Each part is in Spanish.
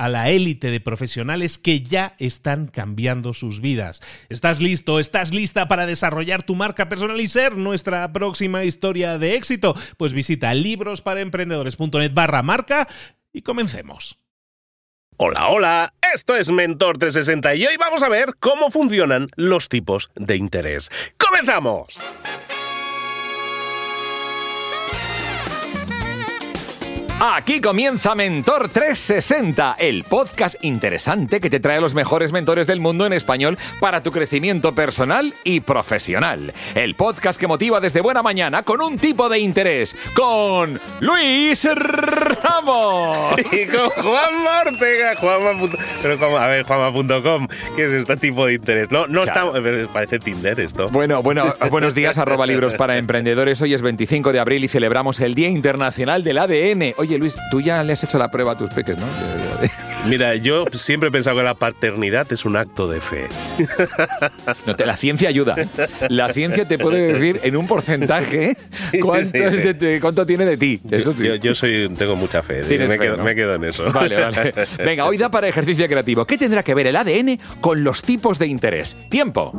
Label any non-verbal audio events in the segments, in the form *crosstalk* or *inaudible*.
a la élite de profesionales que ya están cambiando sus vidas. ¿Estás listo? ¿Estás lista para desarrollar tu marca personal y ser nuestra próxima historia de éxito? Pues visita librosparaemprendedores.net barra marca y comencemos. Hola, hola, esto es Mentor 360 y hoy vamos a ver cómo funcionan los tipos de interés. ¡Comenzamos! Aquí comienza Mentor 360, el podcast interesante que te trae a los mejores mentores del mundo en español para tu crecimiento personal y profesional. El podcast que motiva desde buena mañana con un tipo de interés, con Luis Ramos. *laughs* Y con Juanma Ortega, Juanma. Pero como, a ver, Juanma.com, ¿qué es este tipo de interés? No, no Claro. está. Parece Tinder esto. Bueno, bueno, buenos días, arroba libros para *laughs* emprendedores. Hoy es 25 de abril y celebramos el Día Internacional del ADN. Oye, Luis, tú ya le has hecho la prueba a tus peques, ¿no? Mira, yo siempre he pensado que la paternidad es un acto de fe. No, te- la ciencia ayuda. La ciencia te puede decir en un porcentaje cuánto, sí. es de- de- cuánto tiene de ti. Eso sí. Yo, yo soy, tengo mucha fe. Tienes Me, fe, quedo, ¿no? me quedo en eso. Vale, vale. Venga, hoy da para ejercicio creativo. ¿Qué tendrá que ver el ADN con los tipos de interés? Tiempo.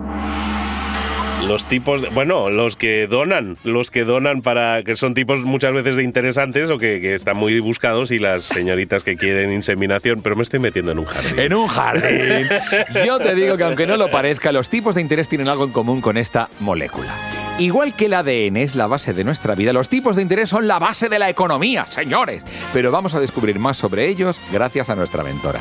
Los tipos, bueno, los que donan, los que donan para, que son tipos muchas veces de interesantes o que, que están muy buscados y las señoritas que quieren inseminación, pero me estoy metiendo en un jardín. En un jardín. Yo te digo que aunque no lo parezca, los tipos de interés tienen algo en común con esta molécula. Igual que el ADN es la base de nuestra vida, los tipos de interés son la base de la economía, señores. Pero vamos a descubrir más sobre ellos gracias a nuestra mentora.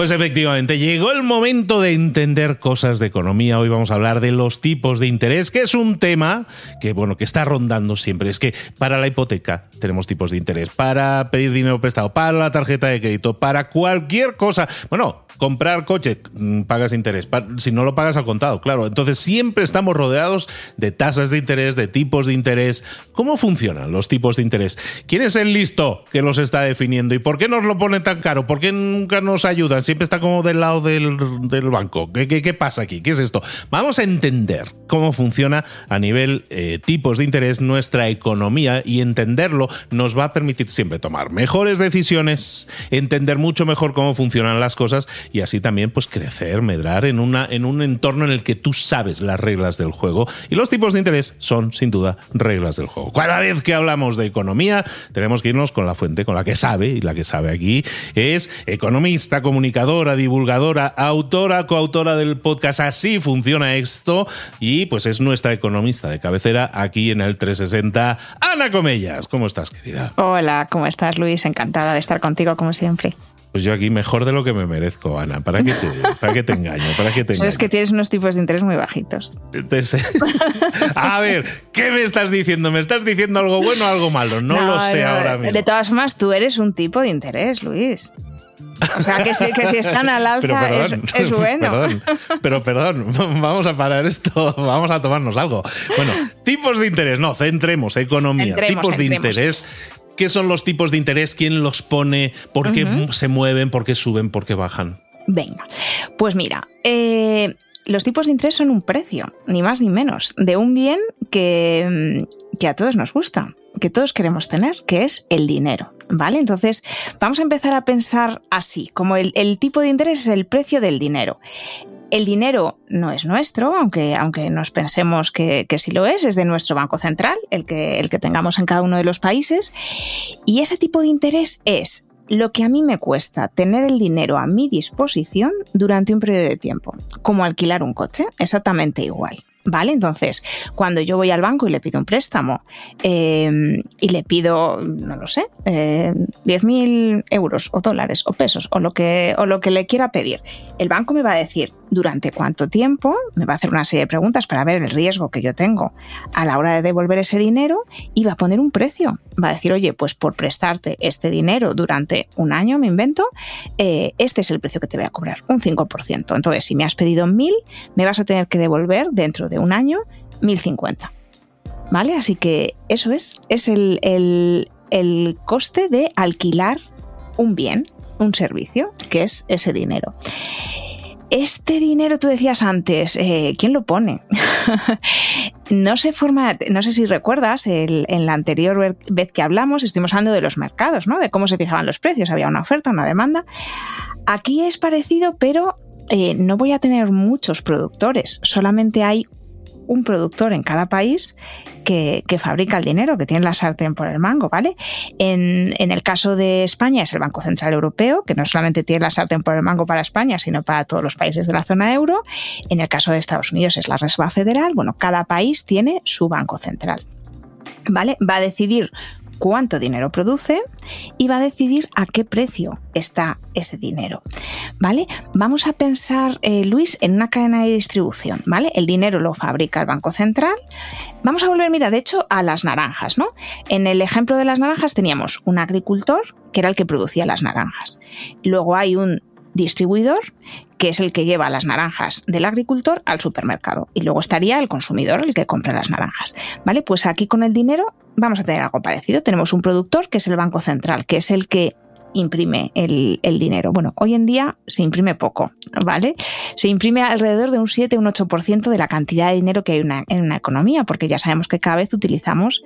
Pues efectivamente, llegó el momento de entender cosas de economía. Hoy vamos a hablar de los tipos de interés, que es un tema que, bueno, que está rondando siempre. Es que para la hipoteca tenemos tipos de interés, para pedir dinero prestado, para la tarjeta de crédito, para cualquier cosa. Bueno, comprar coche, mm, pagas interés. Si no lo pagas al contado, claro. Entonces siempre estamos rodeados de tasas de interés, de tipos de interés. ¿Cómo funcionan los tipos de interés? ¿Quién es el listo que los está definiendo? ¿Y por qué nos lo ponen tan caro? ¿Por qué nunca nos ayudan? Siempre está como del lado del, del banco. ¿Qué, qué, qué pasa aquí? ¿Qué es esto? Vamos a entender cómo funciona a nivel eh, tipos de interés nuestra economía y entenderlo nos va a permitir siempre tomar mejores decisiones, entender mucho mejor cómo funcionan las cosas y así también pues crecer, medrar en, una, en un entorno en el que tú sabes las reglas del juego y los tipos de interés son sin duda reglas del juego. Cada vez que hablamos de economía tenemos que irnos con la fuente con la que sabe y la que sabe aquí es economista, comunicadora, divulgadora, autora, coautora del podcast Así funciona esto y pues es nuestra economista de cabecera aquí en el 360, Ana Comellas. ¿Cómo estás, querida? Hola, ¿cómo estás, Luis? Encantada de estar contigo, como siempre. Pues yo aquí mejor de lo que me merezco, Ana. ¿Para qué te, para qué te engaño? ¿Para qué te Eso es que engaño? tienes unos tipos de interés muy bajitos. *laughs* A ver, ¿qué me estás diciendo? ¿Me estás diciendo algo bueno o algo malo? No, lo sé no, ahora mismo. De todas formas, tú eres un tipo de interés, Luis. O sea, que si, que si están al alza es, *laughs* bueno. Perdón, pero perdón, vamos a parar esto, vamos a tomarnos algo. Bueno, tipos de interés, no, centremos, economía, tipos de interés. ¿Qué son los tipos de interés? ¿Quién los pone? ¿Por qué se mueven? ¿Por qué suben? ¿Por qué bajan? Venga, pues mira, eh, los tipos de interés son un precio, ni más ni menos, de un bien que, que a todos nos gusta, que todos queremos tener, que es el dinero. ¿Vale? Entonces, vamos a empezar a pensar así, como el, tipo de interés es el precio del dinero. El dinero no es nuestro, aunque, aunque nos pensemos que, que, sí lo es, es de nuestro Banco Central, el que, el que tengamos en cada uno de los países. Y ese tipo de interés es lo que a mí me cuesta tener el dinero a mi disposición durante un periodo de tiempo, como alquilar un coche, exactamente igual. ¿Vale? Entonces, cuando yo voy al banco y le pido un préstamo em, y le pido, no lo sé, eh, 10.000 euros o dólares o pesos o lo, que, o lo que le quiera pedir, el banco me va a decir, durante cuánto tiempo, me va a hacer una serie de preguntas para ver el riesgo que yo tengo a la hora de devolver ese dinero y va a poner un precio. Va a decir, oye, pues por prestarte este dinero durante un año, me invento, eh, este es el precio que te voy a cobrar, un 5%. Entonces, si me has pedido 1.000, me vas a tener que devolver dentro de un año 1.050. ¿Vale? Así que eso es, es el, el coste de alquilar un bien, un servicio, que es ese dinero. Este dinero, tú decías antes, eh, ¿quién lo pone? *laughs* no se forma, no sé si recuerdas, en la anterior vez que hablamos, estuvimos hablando de los mercados, ¿no? De cómo se fijaban los precios, había una oferta, una demanda. Aquí es parecido, pero eh, no voy a tener muchos productores, solamente hay un productor en cada país que, fabrica el dinero, que tiene la sartén por el mango, ¿vale? En, el caso de España es el Banco Central Europeo, que no solamente tiene la sartén por el mango para España, sino para todos los países de la zona euro. En el caso de Estados Unidos es la Reserva Federal. Bueno, cada país tiene su Banco Central. ¿Vale? Va a decidir cuánto dinero produce y va a decidir a qué precio está ese dinero. ¿Vale? Vamos a pensar, eh, Luis, en una cadena de distribución. ¿Vale? El dinero lo fabrica el Banco Central. Vamos a volver, mira, de hecho, a las naranjas, ¿no? En el ejemplo de las naranjas teníamos un agricultor que era el que producía las naranjas. Luego hay un distribuidor, que es el que lleva las naranjas del agricultor al supermercado. Y luego estaría el consumidor, el que compra las naranjas. ¿Vale? Pues aquí con el dinero vamos a tener algo parecido. Tenemos un productor, que es el Banco Central, que es el que imprime el, dinero. Bueno, hoy en día se imprime poco, ¿vale? Se imprime alrededor de un 7, un 8% de la cantidad de dinero que hay en una economía, porque ya sabemos que cada vez utilizamos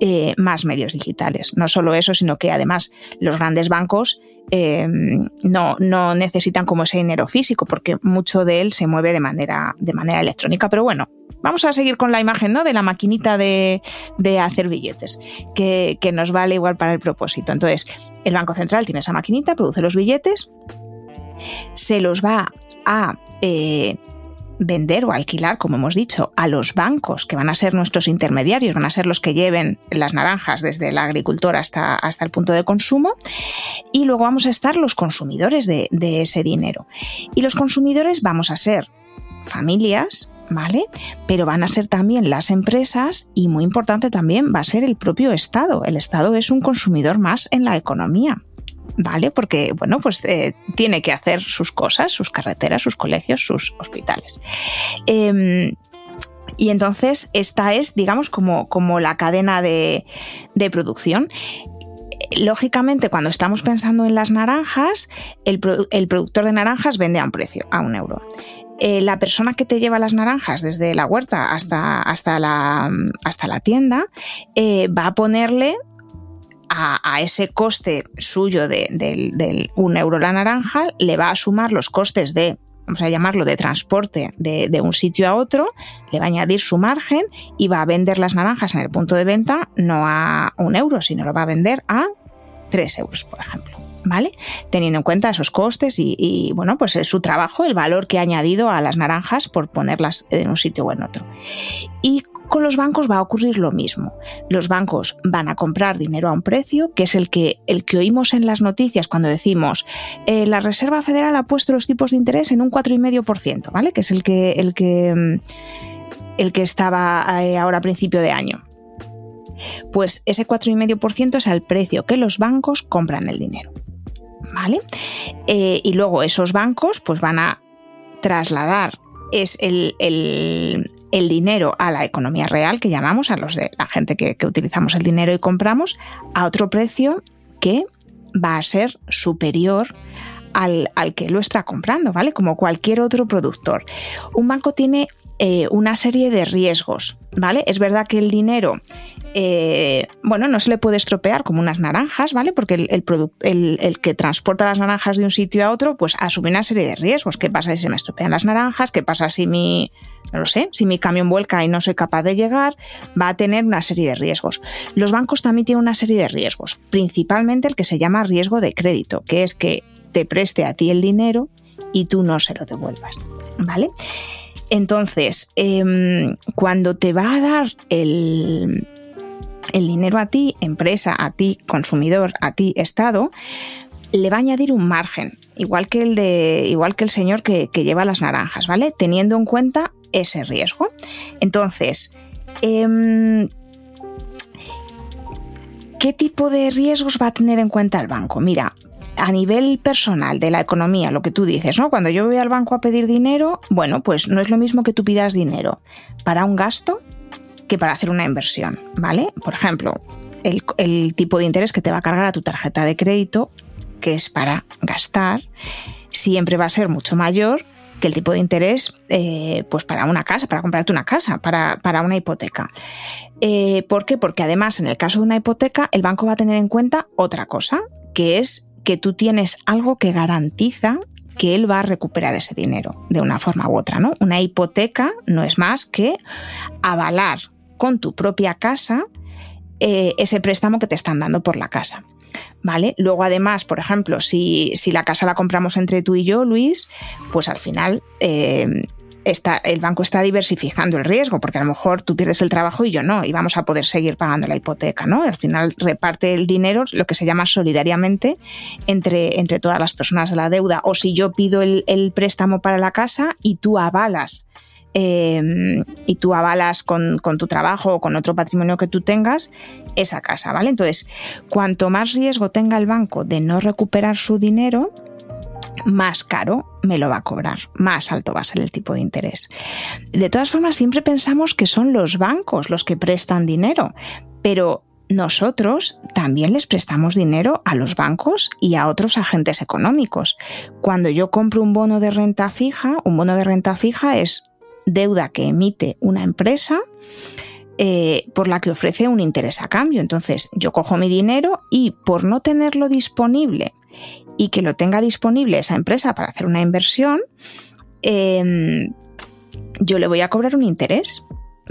eh, más medios digitales. No solo eso, sino que además los grandes bancos Em, no, no necesitan como ese dinero físico porque mucho de él se mueve de manera, de manera electrónica. Pero bueno, vamos a seguir con la imagen ¿no? de la maquinita de, hacer billetes, que, nos vale igual para el propósito. Entonces, el Banco Central tiene esa maquinita, produce los billetes, se los va a eh, vender o alquilar, como hemos dicho, a los bancos, que van a ser nuestros intermediarios, van a ser los que lleven las naranjas desde el agricultor hasta, hasta el punto de consumo. Y luego vamos a estar los consumidores de, de ese dinero. Y los consumidores vamos a ser familias, ¿vale? Pero van a ser también las empresas y muy importante también va a ser el propio Estado. El Estado es un consumidor más en la economía. ¿Vale? Porque, bueno, pues eh, tiene que hacer sus cosas, sus carreteras, sus colegios, sus hospitales. Em, y entonces esta es, digamos, como, como la cadena de, producción lógicamente, cuando estamos pensando en las naranjas, el, productor de naranjas vende a un precio, a un euro. Eh, la persona que te lleva las naranjas desde la huerta hasta, hasta, la, hasta la tienda eh, va a ponerle a, ese coste suyo de, un euro la naranja, le va a sumar los costes de vamos a llamarlo de transporte de, un sitio a otro, le va a añadir su margen y va a vender las naranjas en el punto de venta no a un euro, sino lo va a vender a tres euros, por ejemplo. ¿Vale? Teniendo en cuenta esos costes y, y bueno, pues es su trabajo, el valor que ha añadido a las naranjas por ponerlas en un sitio o en otro. Y con los bancos va a ocurrir lo mismo. Los bancos van a comprar dinero a un precio, que es el que, el que oímos en las noticias cuando decimos eh, la Reserva Federal ha puesto los tipos de interés en un 4,5%, ¿vale? Que es el que, el que, mm, el que estaba eh, ahora a principio de año. Pues ese 4,5% es el precio que los bancos compran el dinero. ¿vale? Eh, y luego esos bancos pues van a trasladar es el, dinero a la economía real, que llamamos, a los de la gente que, utilizamos el dinero y compramos, a otro precio que va a ser superior al, al, que lo está comprando, ¿vale? Como cualquier otro productor. Un banco tiene eh, una serie de riesgos, ¿vale? Es verdad que el dinero, eh, bueno, no se le puede estropear como unas naranjas, ¿vale? Porque el, el, que transporta las naranjas de un sitio a otro, pues asume una serie de riesgos. ¿Qué pasa si se me estropean las naranjas? ¿Qué pasa si mi, no lo sé, si mi camión vuelca y no soy capaz de llegar? Va a tener una serie de riesgos. Los bancos también tienen una serie de riesgos, principalmente el que se llama riesgo de crédito, que es que te preste a ti el dinero y tú no se lo devuelvas, ¿vale? Entonces, em, cuando te va a dar el, dinero a ti, empresa, a ti, consumidor, a ti, Estado, le va a añadir un margen, igual que el de, igual que el señor que, lleva las naranjas, ¿vale? Teniendo en cuenta ese riesgo. Entonces, em, ¿qué tipo de riesgos va a tener en cuenta el banco? Mira, a nivel personal de la economía, lo que tú dices, ¿no? Cuando yo voy al banco a pedir dinero, bueno, pues no es lo mismo que tú pidas dinero para un gasto que para hacer una inversión, ¿vale? Por ejemplo, el, tipo de interés que te va a cargar a tu tarjeta de crédito, que es para gastar, siempre va a ser mucho mayor que el tipo de interés eh, pues para una casa, para comprarte una casa, para, una hipoteca. Eh, ¿Por qué? Porque además en el caso de una hipoteca el banco va a tener en cuenta otra cosa, que es que tú tienes algo que garantiza que él va a recuperar ese dinero de una forma u otra, ¿no? Una hipoteca no es más que avalar con tu propia casa eh, ese préstamo que te están dando por la casa. ¿Vale? Luego, además, por ejemplo, si, la casa la compramos entre tú y yo, Luis, pues al final eh, el banco está diversificando el riesgo, porque a lo mejor tú pierdes el trabajo y yo no, y vamos a poder seguir pagando la hipoteca, ¿no? Al final reparte el dinero, lo que se llama solidariamente, entre, entre todas las personas de la deuda. O si yo pido el, préstamo para la casa y tú avalas em, y tú avalas con, con, tu trabajo o con otro patrimonio que tú tengas esa casa, ¿vale? Entonces, cuanto más riesgo tenga el banco de no recuperar su dinero, más caro me lo va a cobrar, más alto va a ser el tipo de interés. De todas formas, siempre pensamos que son los bancos los que prestan dinero, pero nosotros también les prestamos dinero a los bancos y a otros agentes económicos. Cuando yo compro un bono de renta fija, un bono de renta fija es deuda que emite una empresa eh, por la que ofrece un interés a cambio. Entonces yo cojo mi dinero y por no tenerlo disponible y que lo tenga disponible esa empresa para hacer una inversión, em, yo le voy a cobrar un interés,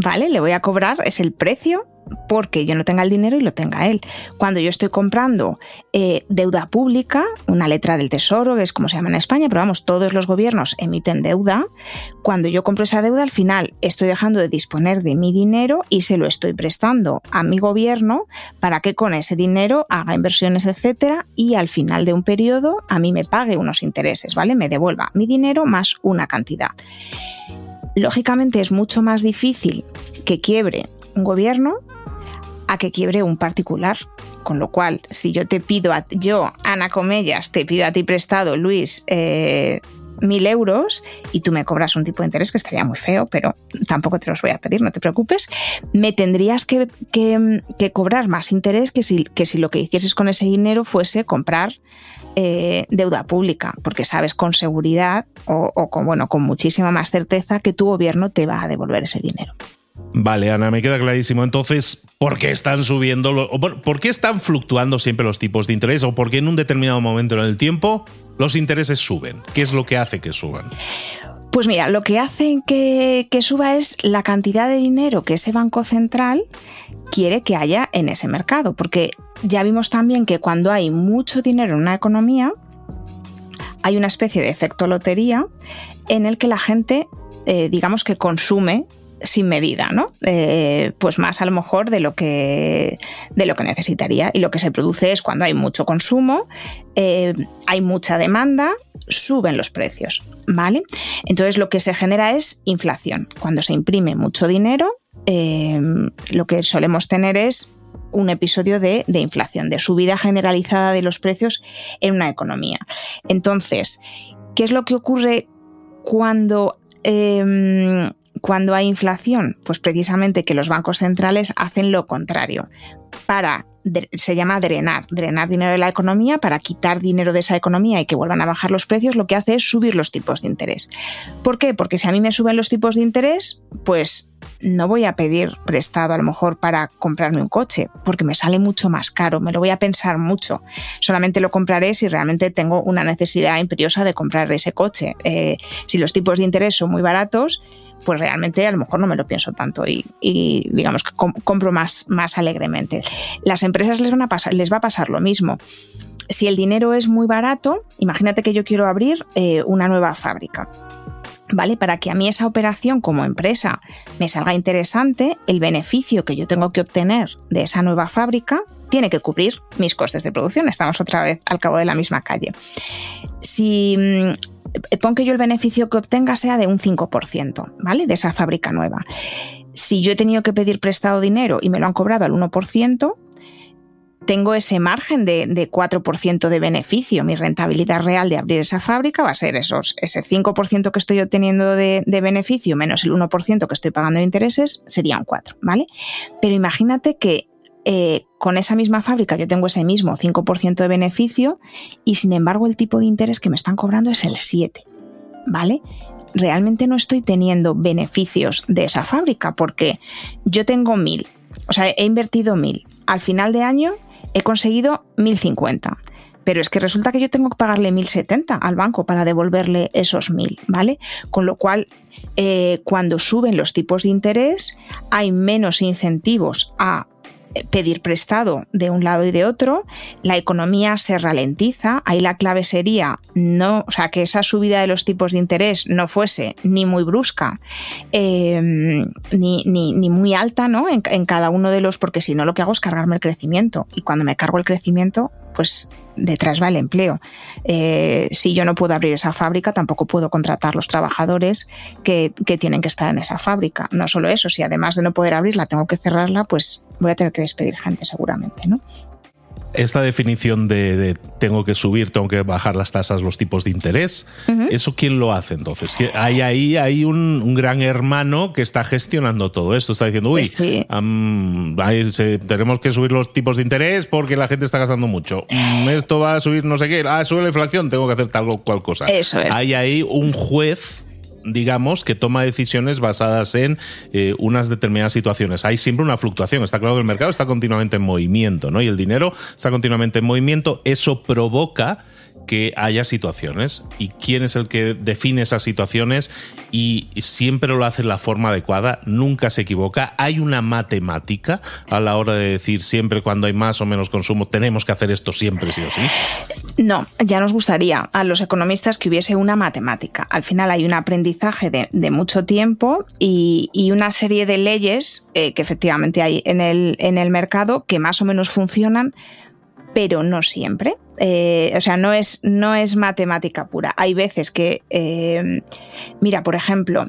¿vale? Le voy a cobrar, es el precio porque yo no tenga el dinero y lo tenga él. Cuando yo estoy comprando eh, deuda pública, una letra del tesoro, que es como se llama en España, pero vamos, todos los gobiernos emiten deuda, cuando yo compro esa deuda al final estoy dejando de disponer de mi dinero y se lo estoy prestando a mi gobierno para que con ese dinero haga inversiones, etcétera, y al final de un periodo a mí me pague unos intereses, ¿vale? Me devuelva mi dinero más una cantidad. Lógicamente es mucho más difícil que quiebre un gobierno a que quiebre un particular. Con lo cual, si yo te pido, a, yo, Ana Comellas, te pido a ti prestado, Luis, eh, mil euros y tú me cobras un tipo de interés que estaría muy feo, pero tampoco te los voy a pedir, no te preocupes, me tendrías que, cobrar más interés que si, que si, lo que hicieses con ese dinero fuese comprar eh, deuda pública, porque sabes con seguridad o, o, con, bueno, con muchísima más certeza que tu gobierno te va a devolver ese dinero. Vale, Ana, me queda clarísimo. Entonces, ¿por qué están subiendo, por qué están fluctuando siempre los tipos de interés o por qué en un determinado momento en el tiempo los intereses suben? ¿Qué es lo que hace que suban? Pues mira, lo que hace que, que suba es la cantidad de dinero que ese banco central quiere que haya en ese mercado, porque ya vimos también que cuando hay mucho dinero en una economía, hay una especie de efecto lotería en el que la gente, eh, digamos que consume sin medida, ¿no? Eh, pues más a lo mejor de lo que de lo que necesitaría. Y lo que se produce es cuando hay mucho consumo, eh, hay mucha demanda, suben los precios, ¿vale? Entonces lo que se genera es inflación. Cuando se imprime mucho dinero, eh, lo que solemos tener es un episodio de, inflación, de subida generalizada de los precios en una economía. Entonces, ¿qué es lo que ocurre cuando, em, cuando hay inflación? Pues precisamente que los bancos centrales hacen lo contrario. Para se llama drenar, drenar dinero de la economía para quitar dinero de esa economía y que vuelvan a bajar los precios, lo que hace es subir los tipos de interés. ¿Por qué? Porque si a mí me suben los tipos de interés, pues no voy a pedir prestado a lo mejor para comprarme un coche, porque me sale mucho más caro, me lo voy a pensar mucho. Solamente lo compraré si realmente tengo una necesidad imperiosa de comprar ese coche. Eh, si los tipos de interés son muy baratos, pues realmente a lo mejor no me lo pienso tanto y, digamos que compro más, más alegremente. Las empresas les, van a pasar, les va a pasar lo mismo. Si el dinero es muy barato, imagínate que yo quiero abrir eh, una nueva fábrica. ¿Vale? Para que a mí esa operación como empresa me salga interesante, el beneficio que yo tengo que obtener de esa nueva fábrica tiene que cubrir mis costes de producción. Estamos otra vez al cabo de la misma calle. Si mm, pon que yo el beneficio que obtenga sea de un 5%, ¿vale? De esa fábrica nueva. Si yo he tenido que pedir prestado dinero y me lo han cobrado al 1%, tengo ese margen de, 4% de beneficio. Mi rentabilidad real de abrir esa fábrica va a ser esos, ese 5% que estoy obteniendo de, de, beneficio menos el 1% que estoy pagando de intereses, sería un 4, ¿vale? Pero imagínate que eh, con esa misma fábrica yo tengo ese mismo 5% de beneficio y sin embargo el tipo de interés que me están cobrando es el 7, ¿vale? Realmente no estoy teniendo beneficios de esa fábrica porque yo tengo 1000, o sea, he invertido 1000. Al final de año he conseguido 1050 pero es que resulta que yo tengo que pagarle 1070 al banco para devolverle esos 1000, ¿vale? Con lo cual, eh, cuando suben los tipos de interés, hay menos incentivos a pedir prestado de un lado y de otro, la economía se ralentiza, ahí la clave sería no, o sea, que esa subida de los tipos de interés no fuese ni muy brusca em, ni, ni, muy alta ¿no? En, en cada uno de los, porque si no lo que hago es cargarme el crecimiento y cuando me cargo el crecimiento, pues detrás va el empleo. Eh, si yo no puedo abrir esa fábrica, tampoco puedo contratar los trabajadores que, que, tienen que estar en esa fábrica. No solo eso, si además de no poder abrirla tengo que cerrarla, pues voy a tener que despedir gente seguramente, ¿no? Esta definición de, tengo que subir, tengo que bajar las tasas, los tipos de interés, ¿eso quién lo hace entonces? Hay ahí hay un, gran hermano que está gestionando todo esto, está diciendo, uy, pues tenemos que subir los tipos de interés porque la gente está gastando mucho. Mm, esto va a subir no sé qué, ah, sube la inflación, tengo que hacer tal o cual cosa. Eso es. Hay ahí un juez digamos, que toma decisiones basadas en eh, unas determinadas situaciones. Hay siempre una fluctuación. Está claro que el mercado está continuamente en movimiento, ¿no? Y el dinero está continuamente en movimiento. Eso provoca que haya situaciones y quién es el que define esas situaciones y siempre lo hace en la forma adecuada, nunca se equivoca. Hay una matemática a la hora de decir siempre cuando hay más o menos consumo tenemos que hacer esto siempre sí o sí. No, ya nos gustaría a los economistas que hubiese una matemática. Al final hay un aprendizaje de, mucho tiempo y, una serie de leyes eh, que efectivamente hay en el, en el mercado que más o menos funcionan pero no siempre. Eh, o sea, no es, no es matemática pura. Hay veces que, eh, mira, por ejemplo,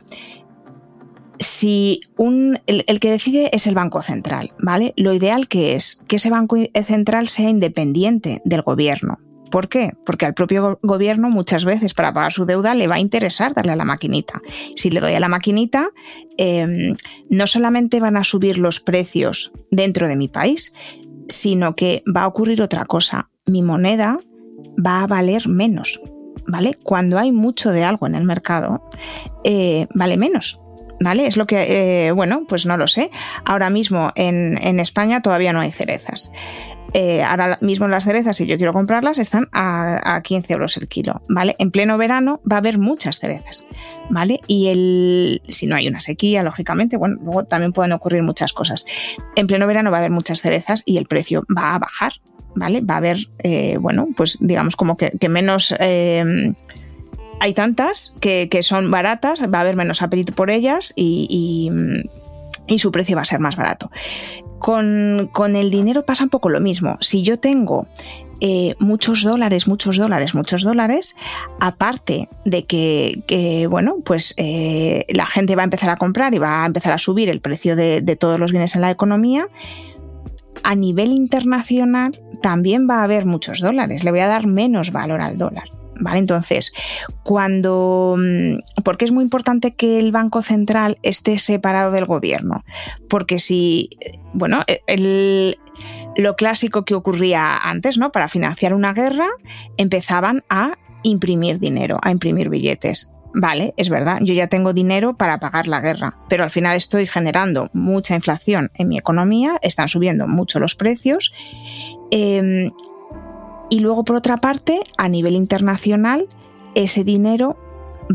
si un, el, que decide es el Banco Central, ¿vale? Lo ideal que es que ese Banco Central sea independiente del gobierno. ¿Por qué? Porque al propio gobierno muchas veces para pagar su deuda le va a interesar darle a la maquinita. Si le doy a la maquinita, em, no solamente van a subir los precios dentro de mi país, sino que va a ocurrir otra cosa. Mi moneda va a valer menos, ¿vale? Cuando hay mucho de algo en el mercado, eh, vale menos. ¿Vale? Es lo que, eh, bueno, pues no lo sé. Ahora mismo en, España todavía no hay cerezas. Eh, ahora mismo las cerezas, si yo quiero comprarlas, están a, a, 15 euros el kilo, ¿vale? En pleno verano va a haber muchas cerezas, ¿vale? Y el, si no hay una sequía, lógicamente, bueno, luego también pueden ocurrir muchas cosas. En pleno verano va a haber muchas cerezas y el precio va a bajar, ¿vale? Va a haber, eh, bueno, pues digamos como que, menos... Eh, hay tantas que, son baratas, va a haber menos apetito por ellas y, su precio va a ser más barato. Con, con, el dinero pasa un poco lo mismo. Si yo tengo eh, muchos dólares, muchos dólares, muchos dólares, aparte de que, bueno, pues eh, la gente va a empezar a comprar y va a empezar a subir el precio de, todos los bienes en la economía, a nivel internacional también va a haber muchos dólares, le voy a dar menos valor al dólar. ¿Vale? Entonces, cuando. Mm, porque es muy importante que el Banco Central esté separado del gobierno. Porque si. Bueno, el, lo clásico que ocurría antes, ¿no? Para financiar una guerra, empezaban a imprimir dinero, a imprimir billetes. Vale, es verdad, yo ya tengo dinero para pagar la guerra, pero al final estoy generando mucha inflación en mi economía, están subiendo mucho los precios. Em, y luego, por otra parte, a nivel internacional, ese dinero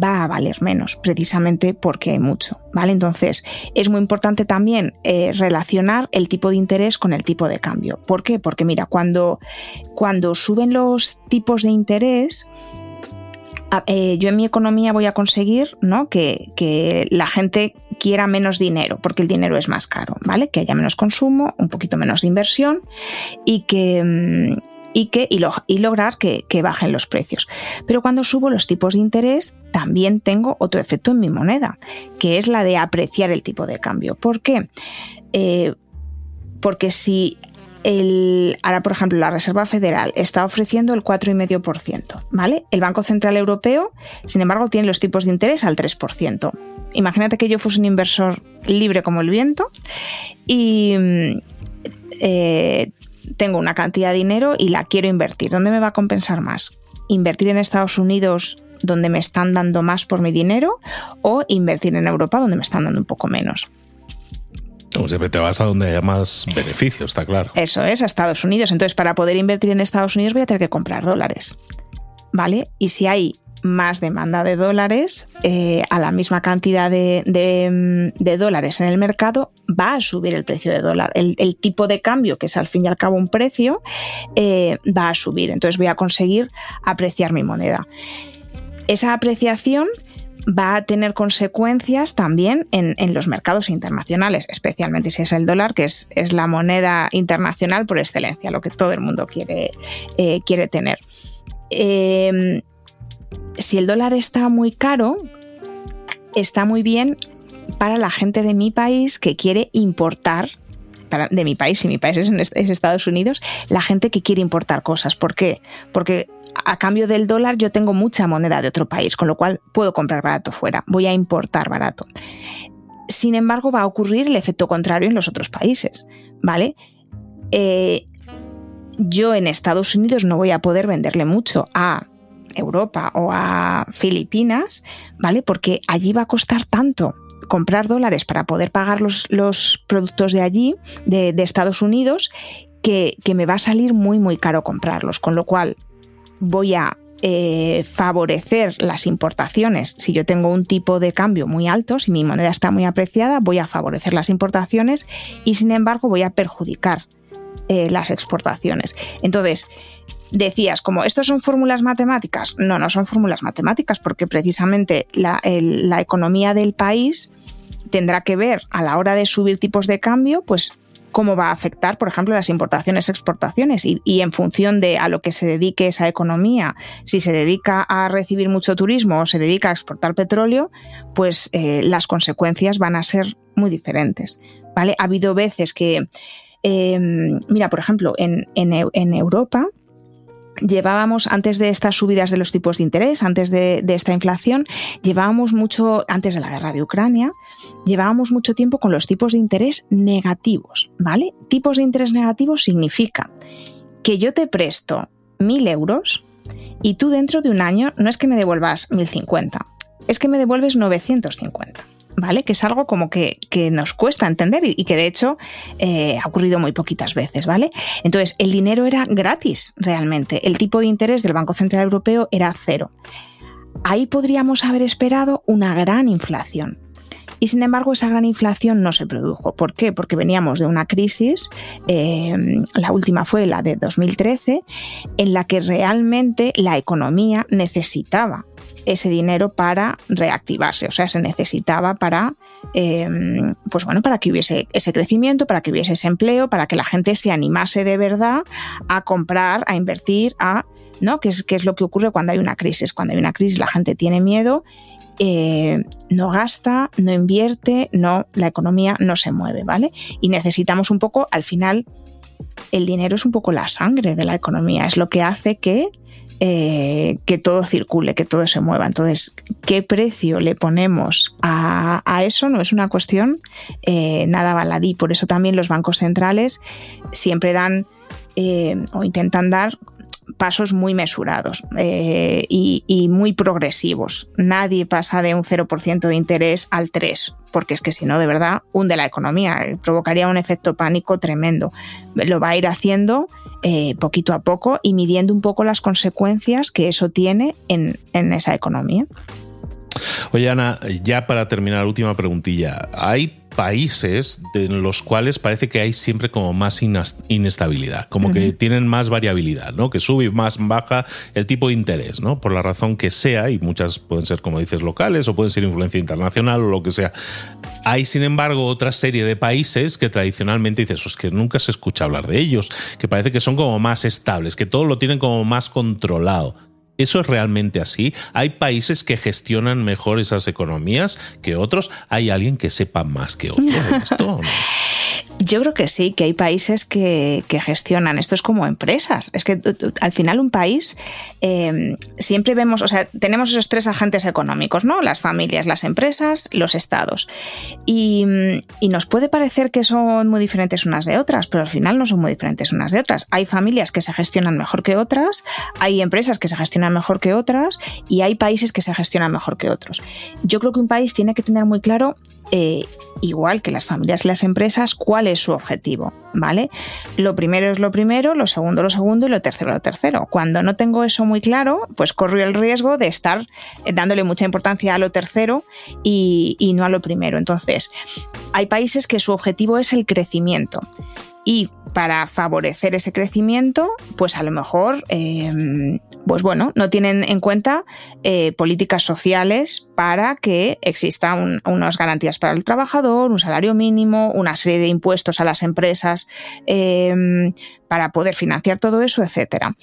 va a valer menos, precisamente porque hay mucho, ¿vale? Entonces, es muy importante también eh, relacionar el tipo de interés con el tipo de cambio. ¿Por qué? Porque mira, cuando, cuando suben los tipos de interés, eh, yo en mi economía voy a conseguir ¿no? que, que, la gente quiera menos dinero, porque el dinero es más caro, ¿vale? Que haya menos consumo, un poquito menos de inversión y que, mm, y, que, y, lograr que, bajen los precios. Pero cuando subo los tipos de interés, también tengo otro efecto en mi moneda, que es la de apreciar el tipo de cambio. ¿Por qué? Eh, porque si el, ahora, por ejemplo, la Reserva Federal está ofreciendo el 4,5%, ¿vale? El Banco Central Europeo, sin embargo, tiene los tipos de interés al 3%. Imagínate que yo fuese un inversor libre como el viento y mm, eh, tengo una cantidad de dinero y la quiero invertir. ¿Dónde me va a compensar más? ¿Invertir en Estados Unidos donde me están dando más por mi dinero o invertir en Europa donde me están dando un poco menos? Como siempre te vas a donde haya más beneficios, está claro. Eso es, a Estados Unidos. Entonces, para poder invertir en Estados Unidos voy a tener que comprar dólares. ¿Vale? Y si hay más demanda de dólares eh, a la misma cantidad de, de, dólares en el mercado, va a subir el precio de dólar. El, tipo de cambio, que es al fin y al cabo un precio, eh, va a subir. Entonces voy a conseguir apreciar mi moneda. Esa apreciación va a tener consecuencias también en, los mercados internacionales, especialmente si es el dólar, que es, es, la moneda internacional por excelencia, lo que todo el mundo quiere, eh, quiere tener si el dólar está muy caro, está muy bien para la gente de mi país que quiere importar de mi país, si mi país es, Estados Unidos, la gente que quiere importar cosas. ¿Por qué? Porque a cambio del dólar yo tengo mucha moneda de otro país, con lo cual puedo comprar barato fuera, voy a importar barato. Sin embargo, va a ocurrir el efecto contrario en los otros países, ¿vale? Eh, yo en Estados Unidos no voy a poder venderle mucho a Europa o a Filipinas, ¿vale? Porque allí va a costar tanto comprar dólares para poder pagar los, productos de allí, de, Estados Unidos, que, me va a salir muy, muy caro comprarlos. Con lo cual voy a eh, favorecer las importaciones. Si yo tengo un tipo de cambio muy alto, si mi moneda está muy apreciada, voy a favorecer las importaciones y sin embargo voy a perjudicar eh, las exportaciones. Entonces, decías, como estos son fórmulas matemáticas, no, no son fórmulas matemáticas, porque precisamente la, economía del país tendrá que ver a la hora de subir tipos de cambio, pues cómo va a afectar, por ejemplo, las importaciones, exportaciones y, en función de a lo que se dedique esa economía, si se dedica a recibir mucho turismo o se dedica a exportar petróleo, pues eh, las consecuencias van a ser muy diferentes. ¿vale? Ha habido veces que, em, mira, por ejemplo, en, Europa, llevábamos, antes de estas subidas de los tipos de interés, antes de, esta inflación, llevábamos mucho, antes de la guerra de Ucrania, llevábamos mucho tiempo con los tipos de interés negativos, ¿vale? Tipos de interés negativos significa que yo te presto mil euros y tú dentro de un año no es que me devuelvas 1050, es que me devuelves 950. ¿Vale? Que es algo como que, nos cuesta entender y, que de hecho eh, ha ocurrido muy poquitas veces, ¿vale? Entonces, el dinero era gratis realmente. El tipo de interés del Banco Central Europeo era cero. Ahí podríamos haber esperado una gran inflación. Y sin embargo, esa gran inflación no se produjo. ¿Por qué? Porque veníamos de una crisis, eh, la última fue la de 2013, en la que realmente la economía necesitaba ese dinero para reactivarse, o sea, se necesitaba para, em, pues bueno, para que hubiese ese crecimiento, para que hubiese ese empleo, para que la gente se animase de verdad a comprar, a invertir, a, ¿no? Que es, es lo que ocurre cuando hay una crisis. Cuando hay una crisis la gente tiene miedo, eh, no gasta, no invierte, no, la economía no se mueve, ¿vale? Y necesitamos un poco, al final, el dinero es un poco la sangre de la economía, es lo que hace que eh, que todo circule, que todo se mueva. Entonces, ¿qué precio le ponemos a, eso? No es una cuestión eh, nada baladí. Por eso también los bancos centrales siempre dan eh, o intentan dar pasos muy mesurados y, y, muy progresivos. Nadie pasa de un 0% de interés al 3%, porque es que si no, de verdad, hunde la economía, provocaría un efecto pánico tremendo. Lo va a ir haciendo eh, poquito a poco y midiendo un poco las consecuencias que eso tiene en, esa economía. Oye, Ana, ya para terminar, última preguntilla. ¿Hay países en los cuales parece que hay siempre como más inestabilidad, como que tienen más variabilidad, ¿no? Que sube y más baja el tipo de interés, ¿no? Por la razón que sea, y muchas pueden ser, como dices, locales o pueden ser influencia internacional o lo que sea. Hay, sin embargo, otra serie de países que tradicionalmente dices, es que nunca se escucha hablar de ellos, que parece que son como más estables, que todo lo tienen como más controlado. ¿Eso es realmente así? ¿Hay países que gestionan mejor esas economías que otros? ¿Hay alguien que sepa más que otros? *laughs* Yo creo que sí, que hay países que, gestionan. Esto es como empresas. Es que al final un país em, siempre vemos, o sea, tenemos esos tres agentes económicos, ¿no? Las familias, las empresas, los estados. Y, y, nos puede parecer que son muy diferentes unas de otras, pero al final no son muy diferentes unas de otras. Hay familias que se gestionan mejor que otras, hay empresas que se gestionan mejor que otras y hay países que se gestionan mejor que otros. Yo creo que un país tiene que tener muy claro eh, igual que las familias y las empresas, cuál es su objetivo, ¿vale? Lo primero es lo primero, lo segundo lo segundo y lo tercero lo tercero. Cuando no tengo eso muy claro, pues corro el riesgo de estar eh, dándole mucha importancia a lo tercero y, no a lo primero. Entonces, hay países que su objetivo es el crecimiento y para favorecer ese crecimiento, pues a lo mejor, em, pues bueno, no tienen en cuenta eh, políticas sociales para que existan unas garantías para el trabajador, un salario mínimo, una serie de impuestos a las empresas em, para poder financiar todo eso, etcétera.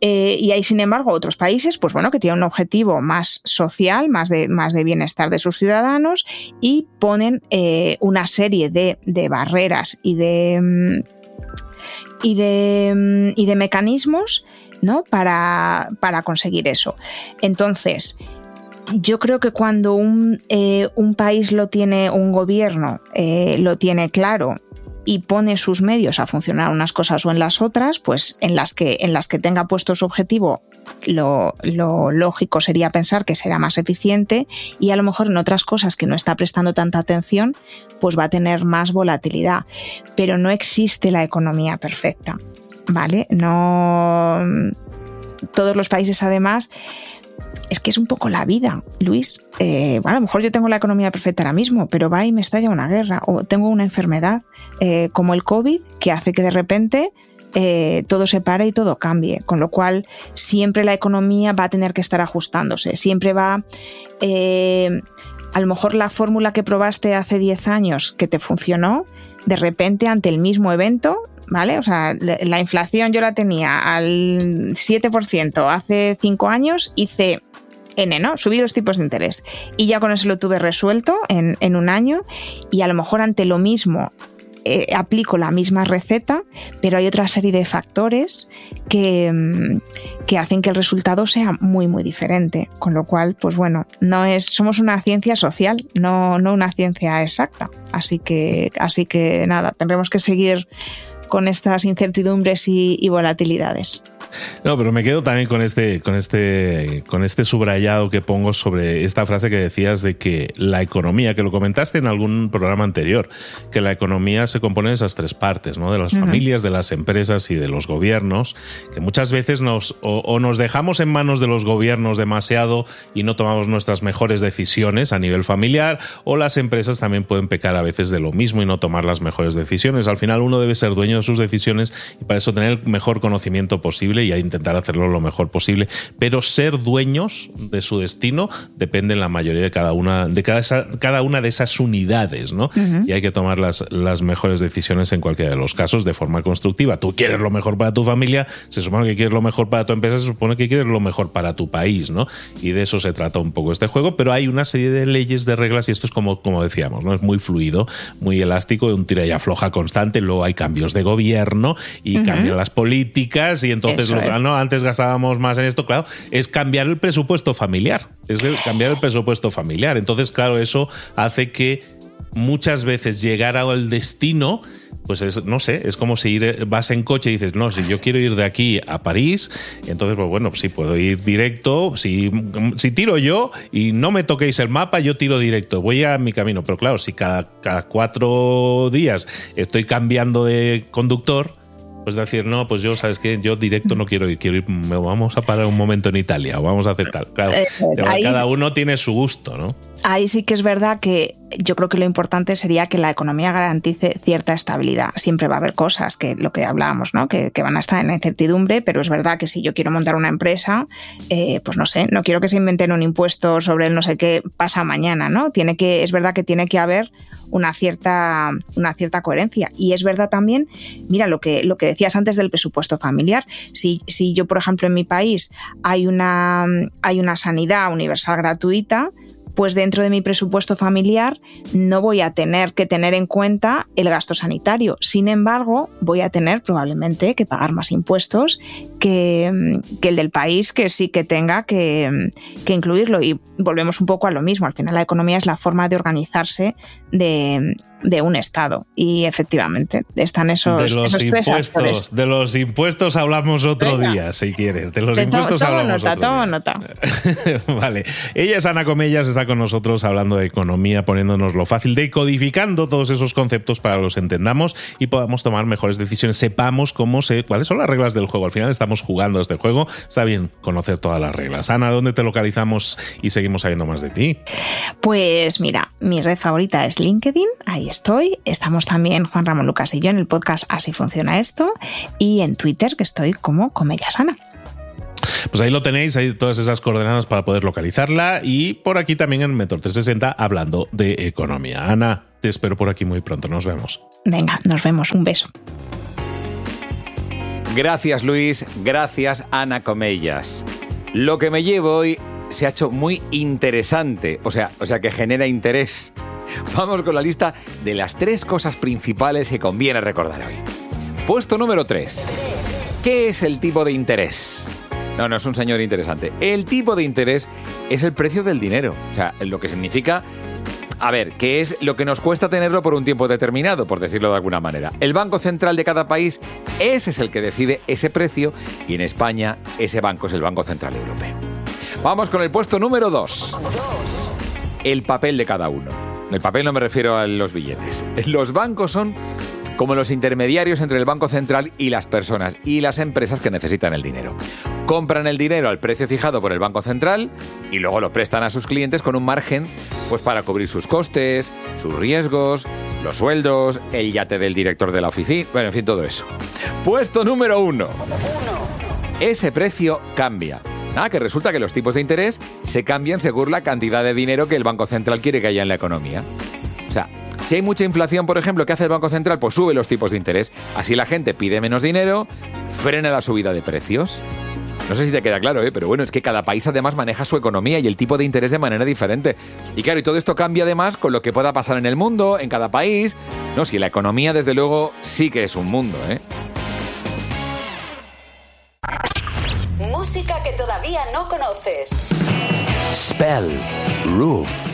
Eh, y hay, sin embargo, otros países, pues bueno, que tienen un objetivo más social, más de, más de bienestar de sus ciudadanos y ponen eh, una serie de, de barreras y de em, y de, mm, y de mecanismos ¿no? para, conseguir eso. Entonces, yo creo que cuando un, eh, un país lo tiene, un gobierno eh, lo tiene claro y pone sus medios a funcionar unas cosas o en las otras, pues en las que, en las que tenga puesto su objetivo, lo, lo, lógico sería pensar que será más eficiente y a lo mejor en otras cosas que no está prestando tanta atención, pues va a tener más volatilidad. Pero no existe la economía perfecta, ¿vale? No. Todos los países, además, es que es un poco la vida, Luis. Eh, bueno, a lo mejor yo tengo la economía perfecta ahora mismo, pero va y me estalla una guerra o tengo una enfermedad eh, como el COVID que hace que de repente eh, todo se pare y todo cambie. Con lo cual, siempre la economía va a tener que estar ajustándose. Siempre va. a lo mejor la fórmula que probaste hace 10 años que te funcionó, de repente ante el mismo evento ¿vale? O sea, la inflación yo la tenía al 7% hace 5 años, hice N, ¿no? Subí los tipos de interés. Y ya con eso lo tuve resuelto en, un año y a lo mejor ante lo mismo eh, aplico la misma receta, pero hay otra serie de factores que, mm, que, hacen que el resultado sea muy, muy diferente. Con lo cual, pues bueno, no es, somos una ciencia social, no, no una ciencia exacta. Así que, así que nada, tendremos que seguir con estas incertidumbres y, volatilidades. No, pero me quedo también con este, con este, con este subrayado que pongo sobre esta frase que decías de que la economía, que lo comentaste en algún programa anterior, que la economía se compone de esas tres partes, ¿no? De las familias, de las empresas y de los gobiernos, que muchas veces nos o, nos dejamos en manos de los gobiernos demasiado y no tomamos nuestras mejores decisiones a nivel familiar, o las empresas también pueden pecar a veces de lo mismo y no tomar las mejores decisiones. Al final uno debe ser dueño sus decisiones y para eso tener el mejor conocimiento posible y a intentar hacerlo lo mejor posible. Pero ser dueños de su destino depende en la mayoría de cada una de cada, cada una de esas unidades, ¿no? Y hay que tomar las, las mejores decisiones en cualquiera de los casos de forma constructiva. Tú quieres lo mejor para tu familia, se supone que quieres lo mejor para tu empresa, se supone que quieres lo mejor para tu país, ¿no? Y de eso se trata un poco este juego, pero hay una serie de leyes, de reglas y esto es como, como decíamos, ¿no? Es muy fluido, muy elástico, un tira y afloja constante, luego hay cambios de gobierno y cambian las políticas y entonces lo, ¿no? antes gastábamos más en esto, claro, es cambiar el presupuesto familiar, es cambiar el presupuesto familiar. Entonces, claro, eso hace que muchas veces llegar al destino pues es, no sé, es como si ir, vas en coche y dices, no, si yo quiero ir de aquí a París, entonces, pues bueno, sí puedo ir directo, si, si tiro yo y no me toquéis el mapa, yo tiro directo, voy a mi camino, pero claro, si cada, cada cuatro días estoy cambiando de conductor, pues decir, no, pues yo, ¿sabes qué? Yo directo no quiero ir, quiero ir, vamos a parar un momento en Italia o vamos a hacer tal. Claro, cada uno tiene su gusto, ¿no? Ahí sí que es verdad que yo creo que lo importante sería que la economía garantice cierta estabilidad. Siempre va a haber cosas que lo que hablábamos, ¿no? Que, van a estar en la incertidumbre, pero es verdad que si yo quiero montar una empresa, eh, pues no sé, no quiero que se inventen un impuesto sobre el no sé qué pasa mañana, ¿no? Tiene que, es verdad que tiene que haber una cierta, una cierta coherencia. Y es verdad también, mira, lo que, lo que decías antes del presupuesto familiar. Si, si yo, por ejemplo, en mi país hay una, hay una sanidad universal gratuita, pues dentro de mi presupuesto familiar no voy a tener que tener en cuenta el gasto sanitario. Sin embargo, voy a tener probablemente que pagar más impuestos que, el del país que sí que tenga que, que, incluirlo. Y volvemos un poco a lo mismo. Al final la economía es la forma de organizarse de, de un Estado. Y efectivamente, están esos, de los impuestos, De los impuestos hablamos otro día, si quieres. De los impuestos hablamos nota, otro nota. *laughs* vale. Ella es Ana Comellas, está con nosotros hablando de economía, poniéndonos lo fácil, decodificando todos esos conceptos para que los entendamos y podamos tomar mejores decisiones. Sepamos cómo se, cuáles son las reglas del juego. Al final estamos jugando este juego. Está bien conocer todas las reglas. Ana, ¿dónde te localizamos y seguimos sabiendo más de ti? Pues mira, mi red favorita es LinkedIn. Ahí estoy. Estamos también Juan Ramón Lucas y yo en el podcast Así funciona esto. Y en Twitter, que estoy como Comellasana. Pues ahí lo tenéis, hay todas esas coordenadas para poder localizarla y por aquí también en Mentor 360 hablando de economía. Ana, te espero por aquí muy pronto, nos vemos. Venga, nos vemos, un beso. Gracias Luis, gracias Ana Comellas. Lo que me llevo hoy se ha hecho muy interesante, o sea, o sea que genera interés. *laughs* Vamos con la lista de las tres cosas principales que conviene recordar hoy. Puesto número 3. ¿Qué es el tipo de interés? No, no es un señor interesante. El tipo de interés es el precio del dinero. O sea, lo que significa a ver, ¿qué es lo que nos cuesta tenerlo por un tiempo determinado, por decirlo de alguna manera? El Banco Central de cada país, ese es el que decide ese precio y en España ese banco es el Banco Central Europeo. Vamos con el puesto número 2. El papel de cada uno. El papel no me refiero a los billetes. *laughs* Los bancos son como los intermediarios entre el Banco Central y las personas y las empresas que necesitan el dinero. Compran el dinero al precio fijado por el Banco Central y luego lo prestan a sus clientes con un margen pues para cubrir sus costes, sus riesgos, los sueldos, el yate del director de la oficina, bueno, en fin, todo eso. Puesto número uno. Ese precio cambia. Ah, que resulta que los tipos de interés se cambian según la cantidad de dinero que el Banco Central quiere que haya en la economía. O sea, si hay mucha inflación, por ejemplo, ¿qué hace el Banco Central? Pues sube los tipos de interés. Así la gente pide menos dinero, frena la subida de precios. No sé si te queda claro, ¿eh? pero bueno, es que cada país además maneja su economía y el tipo de interés de manera diferente. Y claro, y todo esto cambia además con lo que pueda pasar en el mundo, en cada país. No, si la economía desde luego sí que es un mundo, ¿eh? Conoces. Spell, Roof.